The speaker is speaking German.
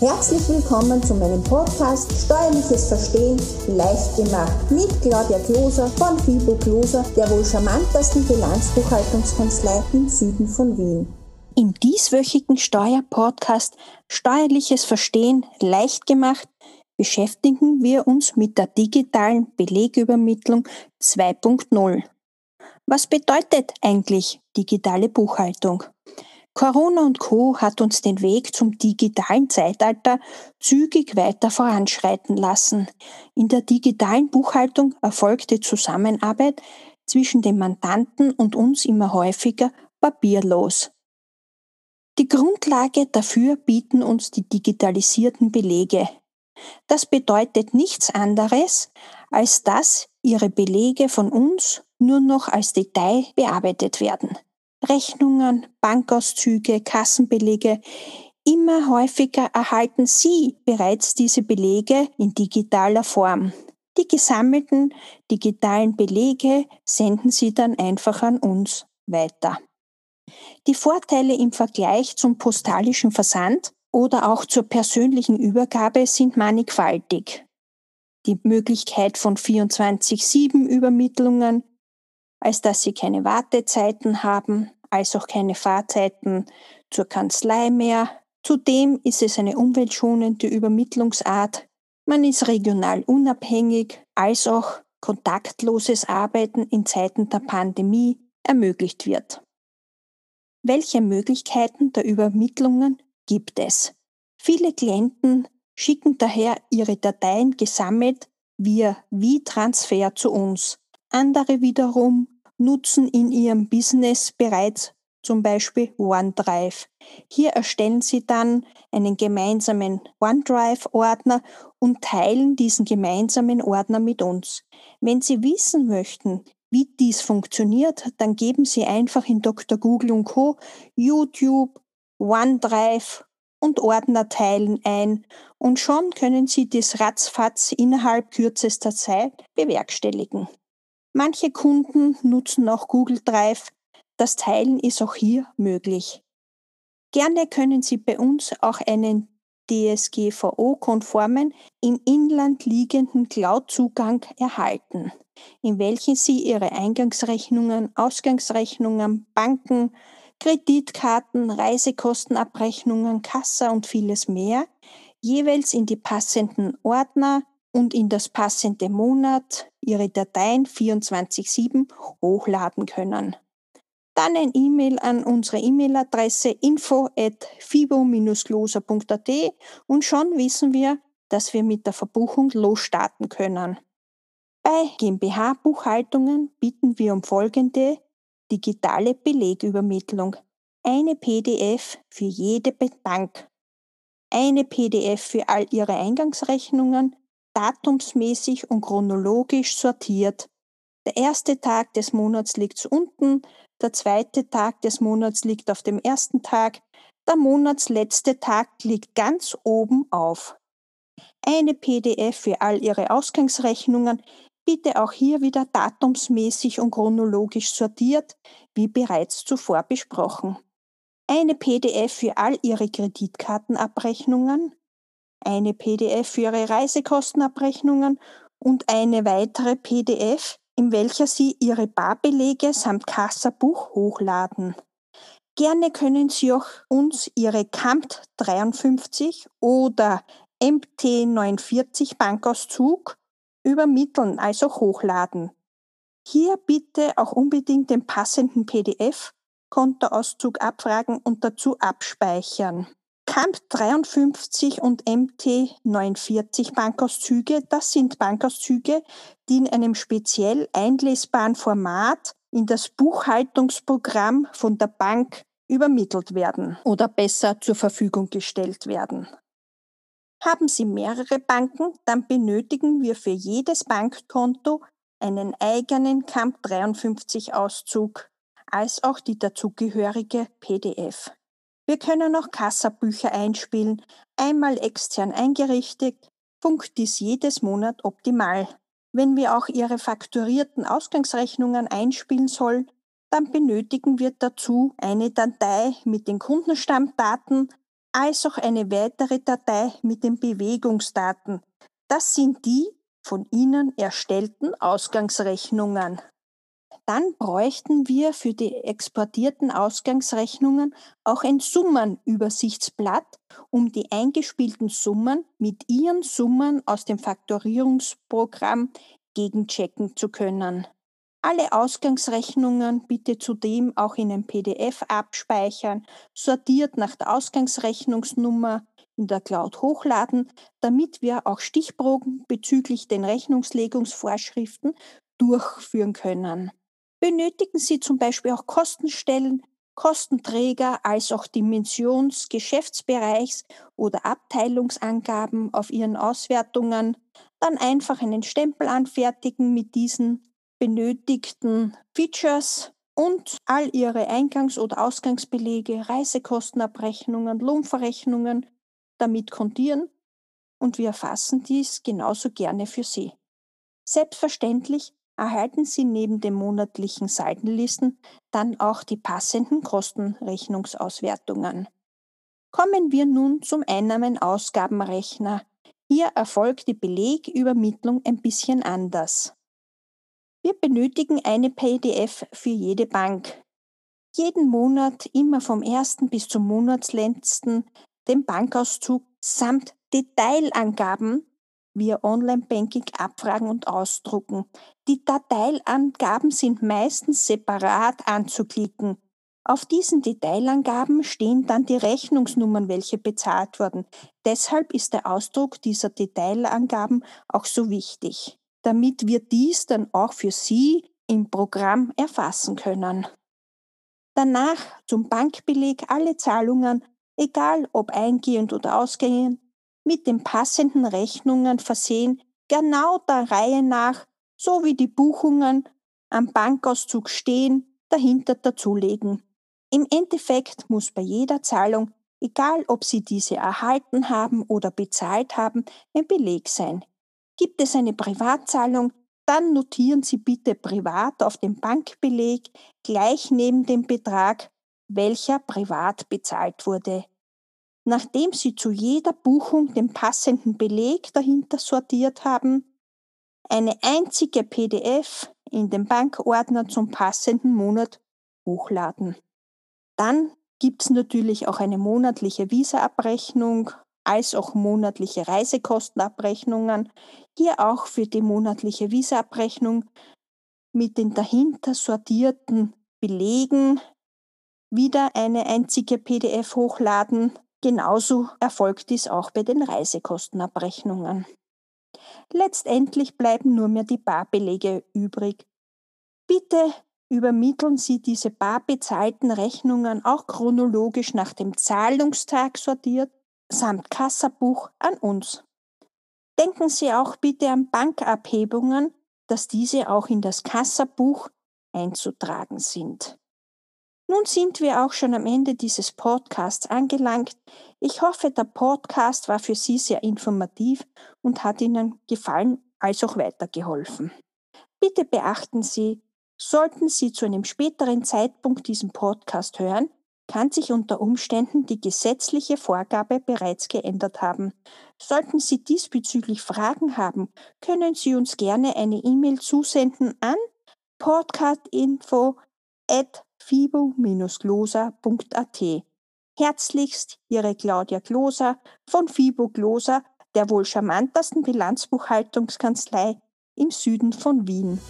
Herzlich willkommen zu meinem Podcast Steuerliches Verstehen leicht gemacht mit Claudia Kloser von Fibo Kloser, der wohl charmantesten Bilanzbuchhaltungskanzlei im Süden von Wien. Im dieswöchigen Steuerpodcast Steuerliches Verstehen leicht gemacht beschäftigen wir uns mit der digitalen Belegübermittlung 2.0. Was bedeutet eigentlich digitale Buchhaltung? Corona und Co. hat uns den Weg zum digitalen Zeitalter zügig weiter voranschreiten lassen. In der digitalen Buchhaltung erfolgt die Zusammenarbeit zwischen dem Mandanten und uns immer häufiger papierlos. Die Grundlage dafür bieten uns die digitalisierten Belege. Das bedeutet nichts anderes, als dass Ihre Belege von uns nur noch als Detail bearbeitet werden. Rechnungen, Bankauszüge, Kassenbelege. Immer häufiger erhalten Sie bereits diese Belege in digitaler Form. Die gesammelten digitalen Belege senden Sie dann einfach an uns weiter. Die Vorteile im Vergleich zum postalischen Versand oder auch zur persönlichen Übergabe sind mannigfaltig. Die Möglichkeit von 24-7 Übermittlungen, als dass Sie keine Wartezeiten haben, als auch keine Fahrzeiten zur Kanzlei mehr. Zudem ist es eine umweltschonende Übermittlungsart. Man ist regional unabhängig, als auch kontaktloses Arbeiten in Zeiten der Pandemie ermöglicht wird. Welche Möglichkeiten der Übermittlungen gibt es? Viele Klienten schicken daher ihre Dateien gesammelt via V-Transfer zu uns. Andere wiederum nutzen in ihrem Business bereits zum Beispiel OneDrive. Hier erstellen Sie dann einen gemeinsamen OneDrive-Ordner und teilen diesen gemeinsamen Ordner mit uns. Wenn Sie wissen möchten, wie dies funktioniert, dann geben Sie einfach in Dr. Google und Co. YouTube, OneDrive und Ordner teilen ein und schon können Sie dies ratzfatz innerhalb kürzester Zeit bewerkstelligen. Manche Kunden nutzen auch Google Drive. Das Teilen ist auch hier möglich. Gerne können Sie bei uns auch einen DSGVO-konformen, im Inland liegenden Cloud-Zugang erhalten, in welchen Sie Ihre Eingangsrechnungen, Ausgangsrechnungen, Banken, Kreditkarten, Reisekostenabrechnungen, Kassa und vieles mehr jeweils in die passenden Ordner und in das passende Monat Ihre Dateien 24-7 hochladen können. Dann ein E-Mail an unsere E-Mail-Adresse info at fibo-gloser.at und schon wissen wir, dass wir mit der Verbuchung losstarten können. Bei GmbH-Buchhaltungen bieten wir um folgende digitale Belegübermittlung. Eine PDF für jede Bank. Eine PDF für all Ihre Eingangsrechnungen, datumsmäßig und chronologisch sortiert. Der erste Tag des Monats liegt unten, der zweite Tag des Monats liegt auf dem ersten Tag, der monatsletzte Tag liegt ganz oben auf. Eine PDF für all Ihre Ausgangsrechnungen, bitte auch hier wieder datumsmäßig und chronologisch sortiert, wie bereits zuvor besprochen. Eine PDF für all Ihre Kreditkartenabrechnungen, eine PDF für Ihre Reisekostenabrechnungen und eine weitere PDF, in welcher Sie Ihre Barbelege samt Kassabuch hochladen. Gerne können Sie auch uns Ihre CAMT 53 oder MT 49 Bankauszug übermitteln, also hochladen. Hier bitte auch unbedingt den passenden PDF Kontoauszug abfragen und dazu abspeichern. CAMP 53 und MT 49 Bankauszüge, das sind Bankauszüge, die in einem speziell einlesbaren Format in das Buchhaltungsprogramm von der Bank übermittelt werden oder besser zur Verfügung gestellt werden. Haben Sie mehrere Banken, dann benötigen wir für jedes Bankkonto einen eigenen CAMP 53 Auszug als auch die dazugehörige PDF. Wir können auch Kassabücher einspielen, einmal extern eingerichtet, funkt dies jedes Monat optimal. Wenn wir auch Ihre fakturierten Ausgangsrechnungen einspielen sollen, dann benötigen wir dazu eine Datei mit den Kundenstammdaten, als auch eine weitere Datei mit den Bewegungsdaten. Das sind die von Ihnen erstellten Ausgangsrechnungen. Dann bräuchten wir für die exportierten Ausgangsrechnungen auch ein Summenübersichtsblatt, um die eingespielten Summen mit ihren Summen aus dem Faktorierungsprogramm gegenchecken zu können. Alle Ausgangsrechnungen bitte zudem auch in ein PDF abspeichern, sortiert nach der Ausgangsrechnungsnummer in der Cloud hochladen, damit wir auch Stichproben bezüglich den Rechnungslegungsvorschriften durchführen können. Benötigen Sie zum Beispiel auch Kostenstellen, Kostenträger als auch Dimensions-, Geschäftsbereichs- oder Abteilungsangaben auf Ihren Auswertungen, dann einfach einen Stempel anfertigen mit diesen benötigten Features und all Ihre Eingangs- oder Ausgangsbelege, Reisekostenabrechnungen, Lohnverrechnungen damit kontieren und wir erfassen dies genauso gerne für Sie. Selbstverständlich erhalten Sie neben den monatlichen Saldenlisten dann auch die passenden Kostenrechnungsauswertungen. Kommen wir nun zum Einnahmen-Ausgabenrechner. Hier erfolgt die Belegübermittlung ein bisschen anders. Wir benötigen eine PDF für jede Bank. Jeden Monat, immer vom ersten bis zum Monatsletzten, den Bankauszug samt Detailangaben via Online-Banking abfragen und ausdrucken. Die Dateilangaben sind meistens separat anzuklicken. Auf diesen Detailangaben stehen dann die Rechnungsnummern, welche bezahlt wurden. Deshalb ist der Ausdruck dieser Detailangaben auch so wichtig damit wir dies dann auch für Sie im Programm erfassen können. Danach zum Bankbeleg alle Zahlungen, egal ob eingehend oder ausgehend, mit den passenden Rechnungen versehen, genau der Reihe nach, so wie die Buchungen am Bankauszug stehen, dahinter dazulegen. Im Endeffekt muss bei jeder Zahlung, egal ob Sie diese erhalten haben oder bezahlt haben, ein Beleg sein. Gibt es eine Privatzahlung, dann notieren Sie bitte privat auf dem Bankbeleg gleich neben dem Betrag, welcher privat bezahlt wurde. Nachdem Sie zu jeder Buchung den passenden Beleg dahinter sortiert haben, eine einzige PDF in den Bankordner zum passenden Monat hochladen. Dann gibt es natürlich auch eine monatliche Visa-Abrechnung als auch monatliche Reisekostenabrechnungen, hier auch für die monatliche Visaabrechnung mit den dahinter sortierten Belegen wieder eine einzige PDF hochladen. Genauso erfolgt dies auch bei den Reisekostenabrechnungen. Letztendlich bleiben nur mehr die Barbelege übrig. Bitte übermitteln Sie diese bar bezahlten Rechnungen auch chronologisch nach dem Zahlungstag sortiert samt Kassabuch an uns. Denken Sie auch bitte an Bankabhebungen, dass diese auch in das Kassabuch einzutragen sind. Nun sind wir auch schon am Ende dieses Podcasts angelangt. Ich hoffe, der Podcast war für Sie sehr informativ und hat Ihnen gefallen als auch weitergeholfen. Bitte beachten Sie, sollten Sie zu einem späteren Zeitpunkt diesen Podcast hören, kann sich unter Umständen die gesetzliche Vorgabe bereits geändert haben. Sollten Sie diesbezüglich Fragen haben, können Sie uns gerne eine E-Mail zusenden an podcastinfo@fibo-glosa.at. Herzlichst Ihre Claudia Gloser von Fibo Gloser, der wohl charmantesten Bilanzbuchhaltungskanzlei im Süden von Wien.